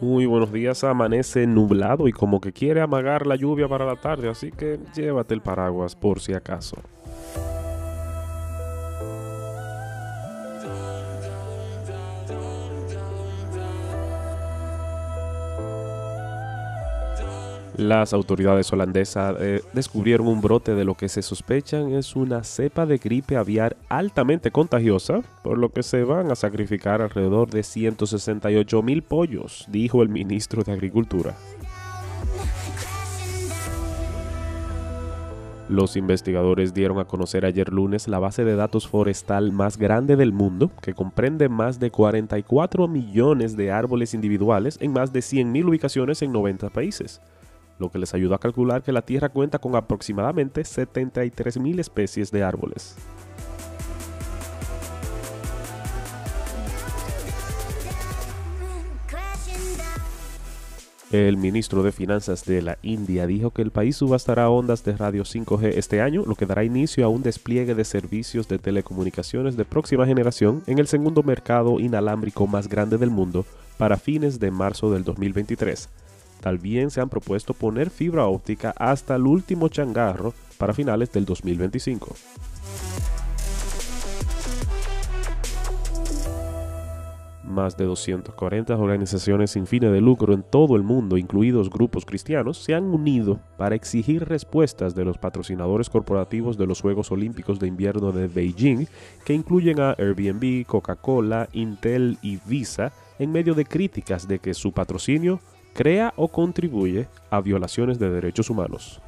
Muy buenos días, amanece nublado y como que quiere amagar la lluvia para la tarde, así que llévate el paraguas por si acaso. Las autoridades holandesas eh, descubrieron un brote de lo que se sospechan es una cepa de gripe aviar altamente contagiosa, por lo que se van a sacrificar alrededor de 168 mil pollos, dijo el ministro de Agricultura. Los investigadores dieron a conocer ayer lunes la base de datos forestal más grande del mundo, que comprende más de 44 millones de árboles individuales en más de 100.000 ubicaciones en 90 países lo que les ayudó a calcular que la Tierra cuenta con aproximadamente 73.000 especies de árboles. El ministro de Finanzas de la India dijo que el país subastará ondas de radio 5G este año, lo que dará inicio a un despliegue de servicios de telecomunicaciones de próxima generación en el segundo mercado inalámbrico más grande del mundo para fines de marzo del 2023. También se han propuesto poner fibra óptica hasta el último changarro para finales del 2025. Más de 240 organizaciones sin fines de lucro en todo el mundo, incluidos grupos cristianos, se han unido para exigir respuestas de los patrocinadores corporativos de los Juegos Olímpicos de Invierno de Beijing, que incluyen a Airbnb, Coca-Cola, Intel y Visa, en medio de críticas de que su patrocinio crea o contribuye a violaciones de derechos humanos.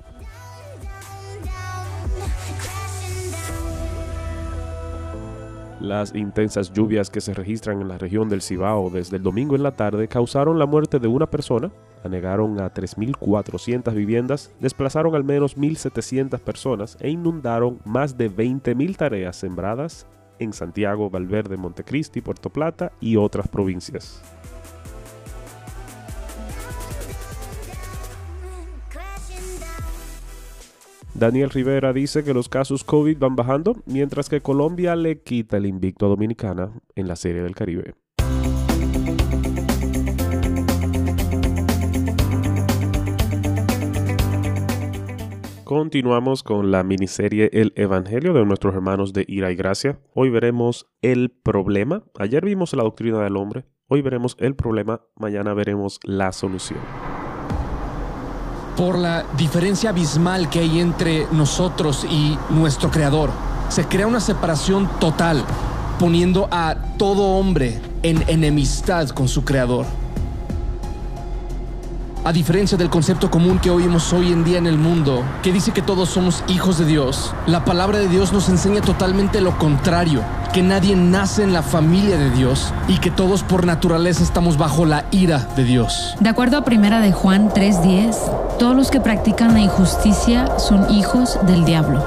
Las intensas lluvias que se registran en la región del Cibao desde el domingo en la tarde causaron la muerte de una persona, anegaron a 3.400 viviendas, desplazaron al menos 1.700 personas e inundaron más de 20.000 tareas sembradas en Santiago, Valverde, Montecristi, Puerto Plata y otras provincias. Daniel Rivera dice que los casos COVID van bajando, mientras que Colombia le quita el invicto a Dominicana en la Serie del Caribe. Continuamos con la miniserie El Evangelio de nuestros hermanos de Ira y Gracia. Hoy veremos el problema. Ayer vimos la doctrina del hombre. Hoy veremos el problema. Mañana veremos la solución por la diferencia abismal que hay entre nosotros y nuestro Creador. Se crea una separación total, poniendo a todo hombre en enemistad con su Creador. A diferencia del concepto común que oímos hoy en día en el mundo, que dice que todos somos hijos de Dios, la palabra de Dios nos enseña totalmente lo contrario, que nadie nace en la familia de Dios y que todos por naturaleza estamos bajo la ira de Dios. De acuerdo a primera de Juan 3:10, todos los que practican la injusticia son hijos del diablo.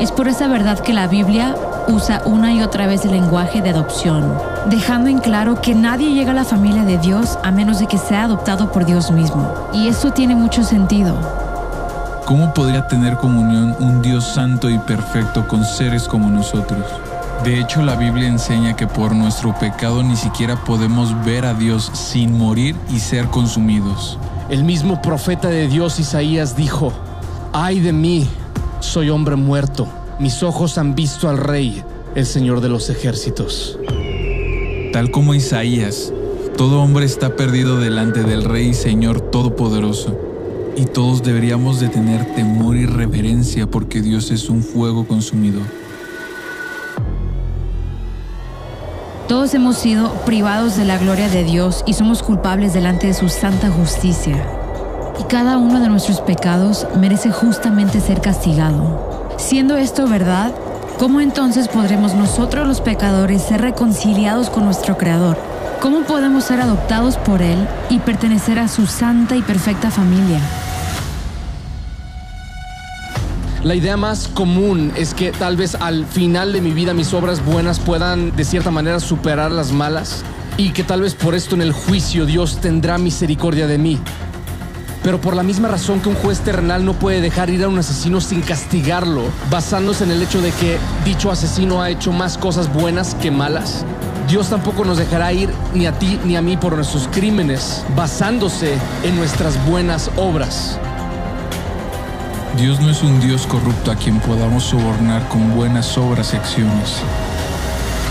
Es por esa verdad que la Biblia usa una y otra vez el lenguaje de adopción, dejando en claro que nadie llega a la familia de Dios a menos de que sea adoptado por Dios mismo. Y esto tiene mucho sentido. ¿Cómo podría tener comunión un Dios santo y perfecto con seres como nosotros? De hecho, la Biblia enseña que por nuestro pecado ni siquiera podemos ver a Dios sin morir y ser consumidos. El mismo profeta de Dios Isaías dijo, ay de mí, soy hombre muerto mis ojos han visto al Rey, el Señor de los ejércitos. Tal como Isaías, todo hombre está perdido delante del Rey Señor Todopoderoso, y todos deberíamos de tener temor y reverencia porque Dios es un fuego consumido. Todos hemos sido privados de la gloria de Dios y somos culpables delante de su santa justicia. Y cada uno de nuestros pecados merece justamente ser castigado. Siendo esto verdad, ¿cómo entonces podremos nosotros los pecadores ser reconciliados con nuestro Creador? ¿Cómo podemos ser adoptados por Él y pertenecer a su santa y perfecta familia? La idea más común es que tal vez al final de mi vida mis obras buenas puedan de cierta manera superar las malas y que tal vez por esto en el juicio Dios tendrá misericordia de mí pero por la misma razón que un juez terrenal no puede dejar ir a un asesino sin castigarlo, basándose en el hecho de que dicho asesino ha hecho más cosas buenas que malas. Dios tampoco nos dejará ir ni a ti ni a mí por nuestros crímenes, basándose en nuestras buenas obras. Dios no es un Dios corrupto a quien podamos sobornar con buenas obras y acciones.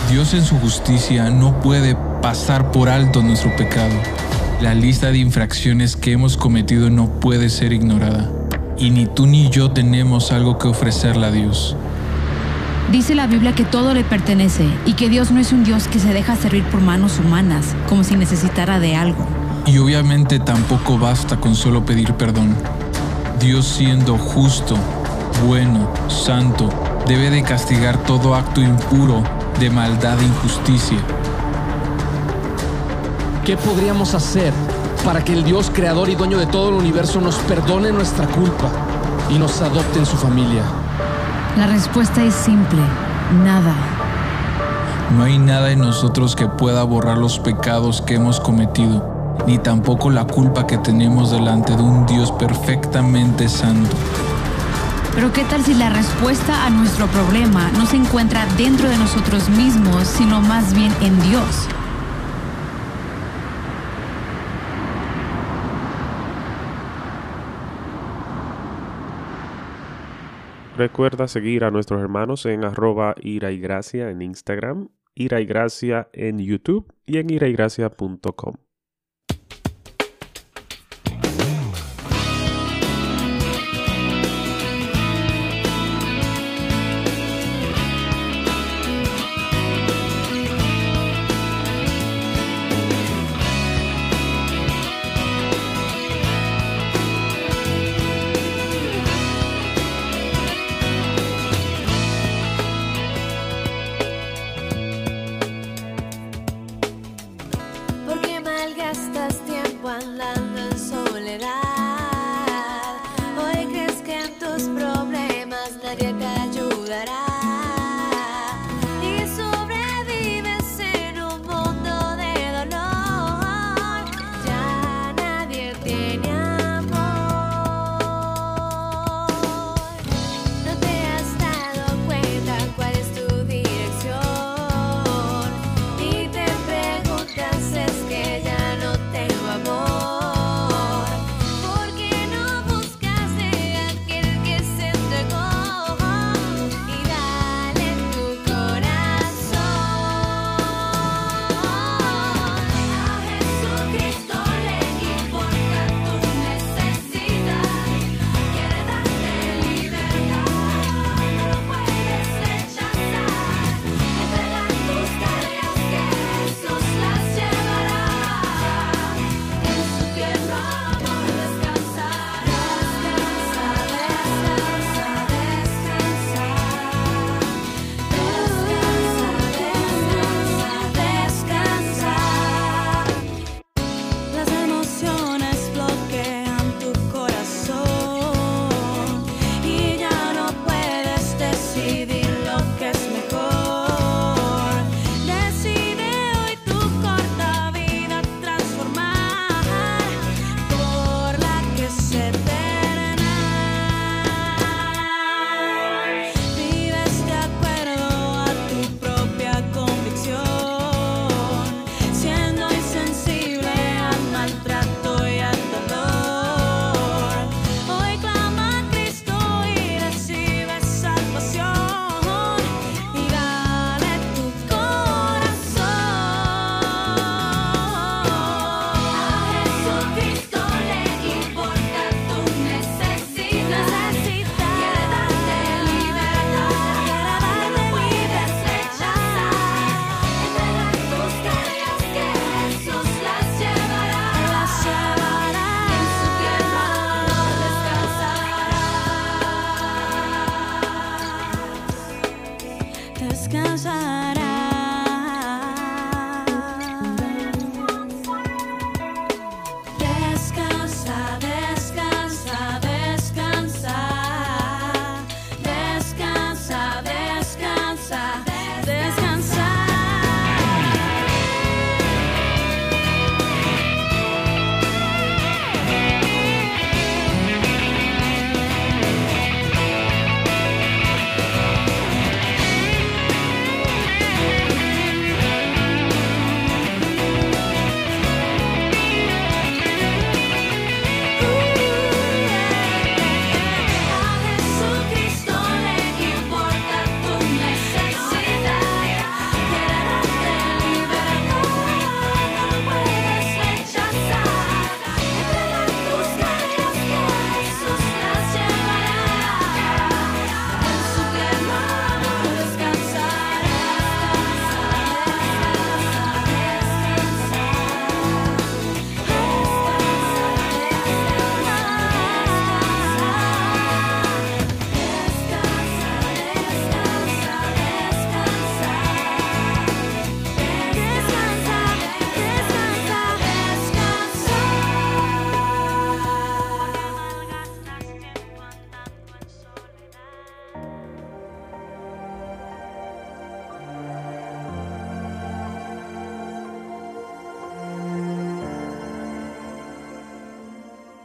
Dios en su justicia no puede pasar por alto nuestro pecado. La lista de infracciones que hemos cometido no puede ser ignorada. Y ni tú ni yo tenemos algo que ofrecerle a Dios. Dice la Biblia que todo le pertenece y que Dios no es un Dios que se deja servir por manos humanas, como si necesitara de algo. Y obviamente tampoco basta con solo pedir perdón. Dios siendo justo, bueno, santo, debe de castigar todo acto impuro de maldad e injusticia. ¿Qué podríamos hacer para que el Dios creador y dueño de todo el universo nos perdone nuestra culpa y nos adopte en su familia? La respuesta es simple, nada. No hay nada en nosotros que pueda borrar los pecados que hemos cometido, ni tampoco la culpa que tenemos delante de un Dios perfectamente santo. Pero ¿qué tal si la respuesta a nuestro problema no se encuentra dentro de nosotros mismos, sino más bien en Dios? Recuerda seguir a nuestros hermanos en arroba ira y gracia en Instagram, ira y gracia en YouTube y en iraygracia.com.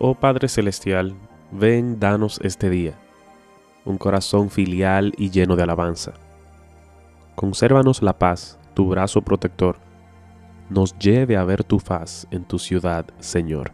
Oh Padre Celestial, ven, danos este día un corazón filial y lleno de alabanza. Consérvanos la paz, tu brazo protector, nos lleve a ver tu faz en tu ciudad, Señor.